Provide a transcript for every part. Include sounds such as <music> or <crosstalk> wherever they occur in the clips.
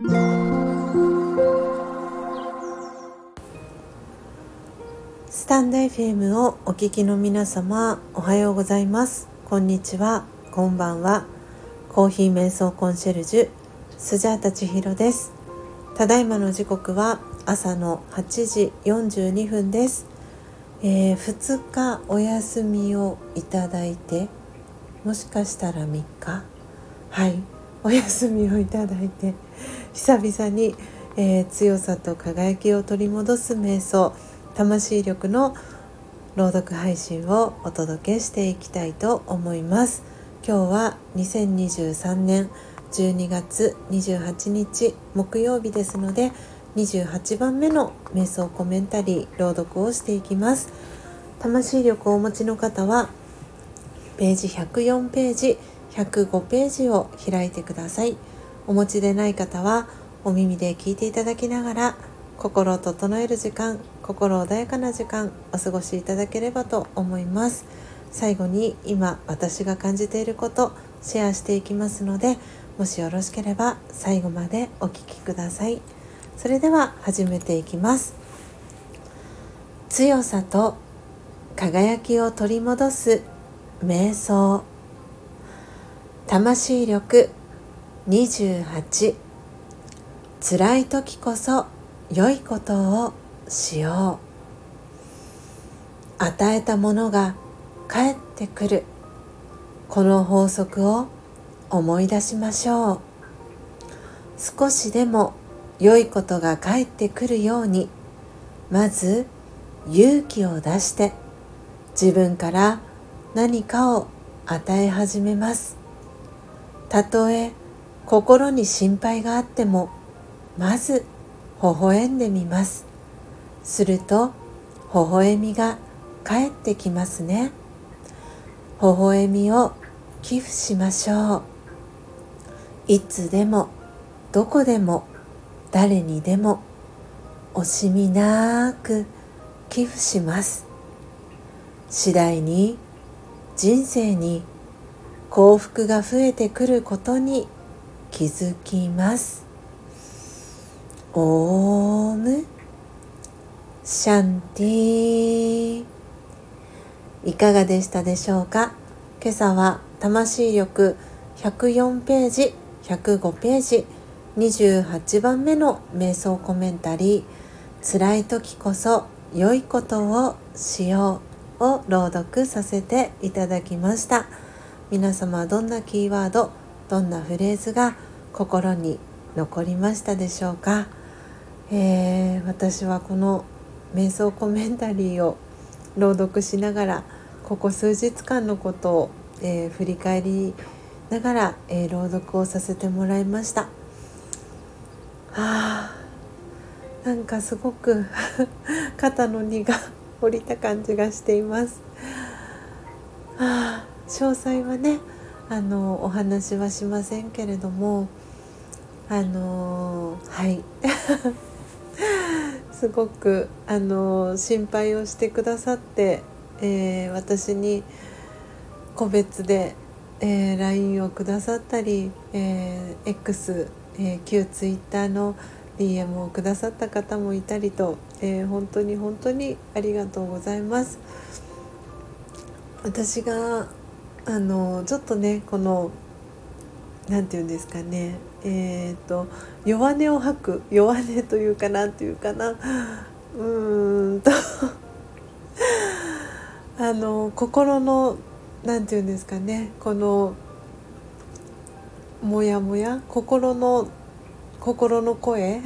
スタンド FM をお聞きの皆様おはようございます。こんにちは。こんばんは。コーヒー瞑想コンシェルジュスジャータ千尋です。ただいまの時刻は朝の8時42分です、えー、2日お休みをいただいてもしかしたら3日？はい。お休みをいただいて久々に、えー、強さと輝きを取り戻す瞑想魂力の朗読配信をお届けしていきたいと思います。今日は2023年12月28日木曜日ですので28番目の瞑想コメンタリー朗読をしていきます。魂力をお持ちの方はページ104ページ105ページを開いてください。お持ちでない方はお耳で聞いていただきながら心を整える時間心穏やかな時間お過ごしいただければと思います。最後に今私が感じていることシェアしていきますのでもしよろしければ最後までお聴きください。それでは始めていきます。強さと輝きを取り戻す瞑想。魂力28辛い時こそ良いことをしよう。与えたものが返ってくる。この法則を思い出しましょう。少しでも良いことが返ってくるように。まず勇気を出して自分から何かを与え始めます。たとえ心に心配があってもまず微笑んでみます。すると微笑みが返ってきますね。微笑みを寄付しましょう。いつでもどこでも誰にでも惜しみなく寄付します。次第に人生に幸福が増えてくることに気づきます。オーム。シャンティいかがでしたでしょうか？今朝は魂力104ページ105ページ28番目の瞑想コメンタリー辛い時こそ良いことをしようを朗読させていただきました。皆様どんなキーワードどんなフレーズが心に残りましたでしょうか、えー、私はこの瞑想コメンタリーを朗読しながらここ数日間のことを、えー、振り返りながら、えー、朗読をさせてもらいました。あなんかすごく <laughs> 肩の荷が <laughs> 下りた感じがしています。あ詳細はねあのお話はしませんけれどもあのはい <laughs> すごくあの心配をしてくださって、えー、私に個別で、えー、LINE をくださったり、えー、X、えー、旧 Twitter の DM をくださった方もいたりと、えー、本当に本当にありがとうございます。私があのちょっとねこの何て言うんですかね。えーと、弱音を吐く弱音というかなんていうかな。うーんと。<laughs> あの心の何て言うんですかね。このモヤモヤ心の心の声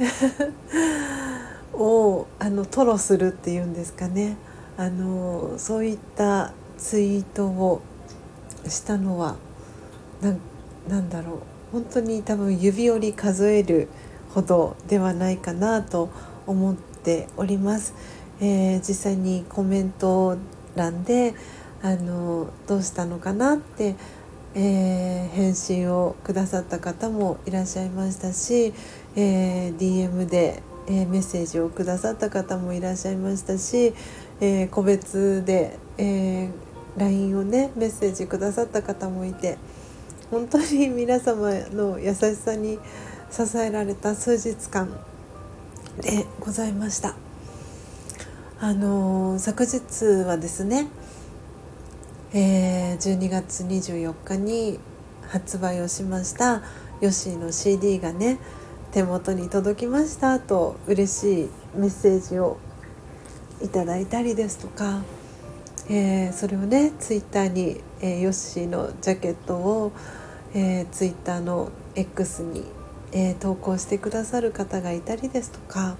<laughs> をあの吐露するっていうんですかね。あのそういったツイートをしたのは何だろう本当に多分指折り数えるほどではないかなと思っております。えー、実際にコメント欄であのどうしたのかなって、えー、返信をくださった方もいらっしゃいましたし、えー、DM で、えメッセージをくださった方もいらっしゃいましたし、え個別で、え LINE をねメッセージくださった方もいて本当に皆様の優しさに支えられた数日間でございました。あの昨日はですね、えー、12月24日に発売をしましたヨッシーの CD がね手元に届きましたと嬉しいメッセージをいただいたりですとか、えー、それをねツイッターに、えー、ヨッシーのジャケットを、えー、ツイッターの X に、えー、投稿してくださる方がいたりですとか、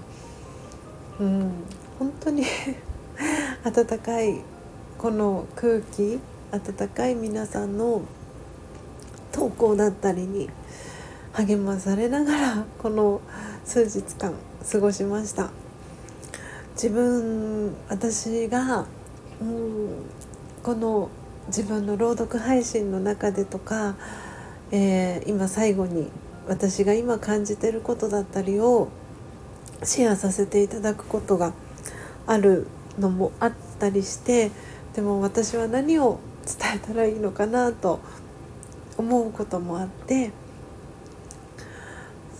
うん、本当に <laughs> 温かいこの空気温かい皆さんの投稿だったりに励まされながらこの数日間過ごしました。自分私が、うん、この自分の朗読配信の中でとか、えー、今最後に私が今感じてることだったりをシェアさせていただくことがあるのもあったりしてでも私は何を伝えたらいいのかなと思うこともあって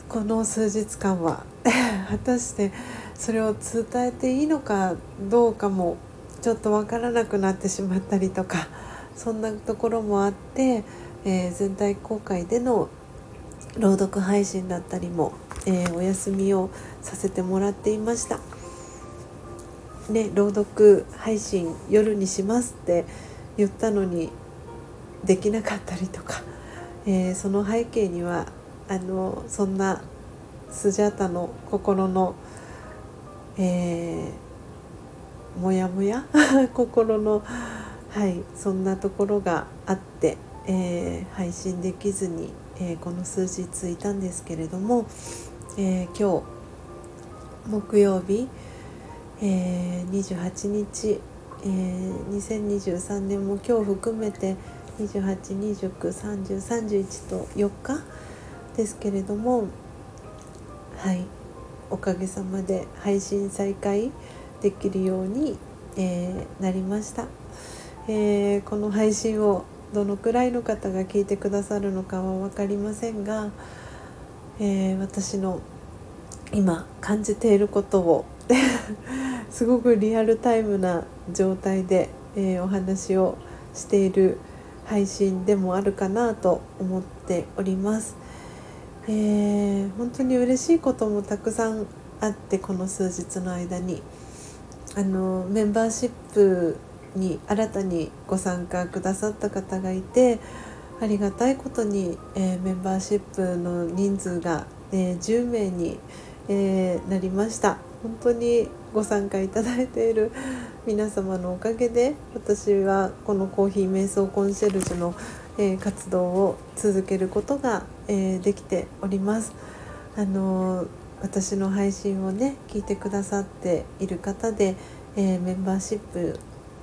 この数日間は <laughs> 果たしてそれを伝えていいのかどうかもちょっと分からなくなってしまったりとかそんなところもあって、えー、全体公開での朗読配信だったりも、えー、お休みをさせてもらっていました。ね、朗読配信夜にしますって言ったのにできなかったりとか、えー、その背景にはあのそんなスジャータの心の、えー、もやもや心の、はい、そんなところがあって、えー、配信できずに、えー、この数日いたんですけれども、え今日木曜日、え28日、え2023年も今日含めて28293031と4日ですけれどもはいおかげさまで配信再開できるように、えー、なりました、えー、この配信をどのくらいの方が聞いてくださるのかは分かりませんが、えー、私の今感じていることを <laughs> すごくリアルタイムな状態で、えお話をしている配信でもあるかなと思っております。えー、本当に嬉しいこともたくさんあってこの数日の間にあのメンバーシップに新たにご参加くださった方がいてありがたいことに、えー、メンバーシップの人数が、えー、10名に、えー、なりました本当にご参加いただいている <laughs> 皆様のおかげで私はこのコーヒー瞑想コンシェルジュのえ、活動を続けることが、え、できております。あの、私の配信をね聞いてくださっている方で、えメンバーシップ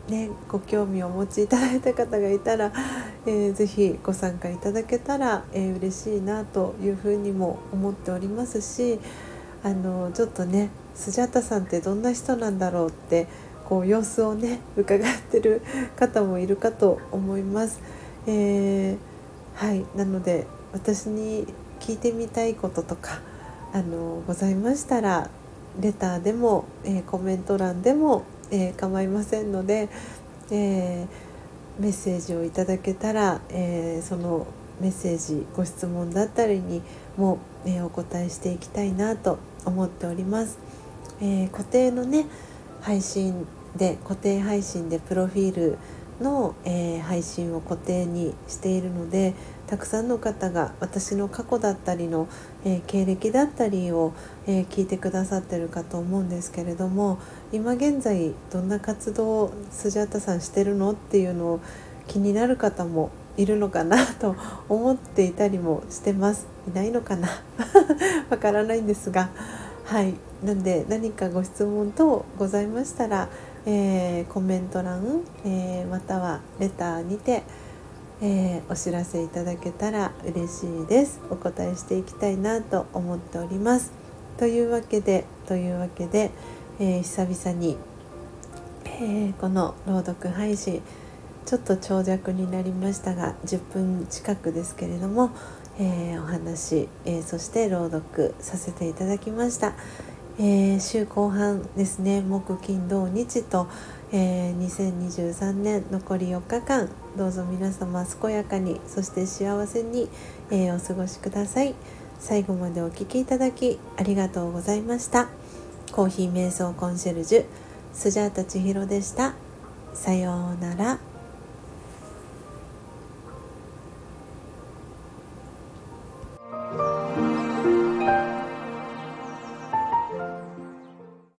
ね、ご興味をお持ちいただいた方がいたら、<laughs> えー、ぜひご参加いただけたら、えー、嬉しいなというふうにも思っておりますしあのちょっとねスジャタさんってどんな人なんだろうってこう様子をね伺ってる方もいるかと思います。えー、はいなので私に聞いてみたいこととかあのございましたらレターでも、えー、コメント欄でも、えー、構いませんので、えメッセージをいただけたら、えそのメッセージご質問だったりにも、えお答えしていきたいなと思っております。え固定のね配信で固定配信でプロフィールの、えー、配信を固定にしているのでたくさんの方が私の過去だったりの、えー、経歴だったりを、えー、聞いてくださってるかと思うんですけれども今現在どんな活動をスジャータさんしてるのっていうのを気になる方もいるのかなと思っていたりもしてます。いないのかな？<laughs> わからないんですが。はい。なんで何かご質問等ございましたらえー、コメント欄、えー、またはレターにて、えー、お知らせいただけたら嬉しいです。お答えしていきたいなと思っております。というわけでというわけで、え久々に、えこの朗読配信ちょっと長尺になりましたが10分近くですけれどもえ、お話、え、そして朗読させていただきました、えー、週後半ですね木金土日と、え2023年残り4日間どうぞ皆様健やかにそして幸せに、えお過ごしください。最後までお聴きいただきありがとうございました。コーヒー瞑想コンシェルジュスジャータ千尋でした。さようなら。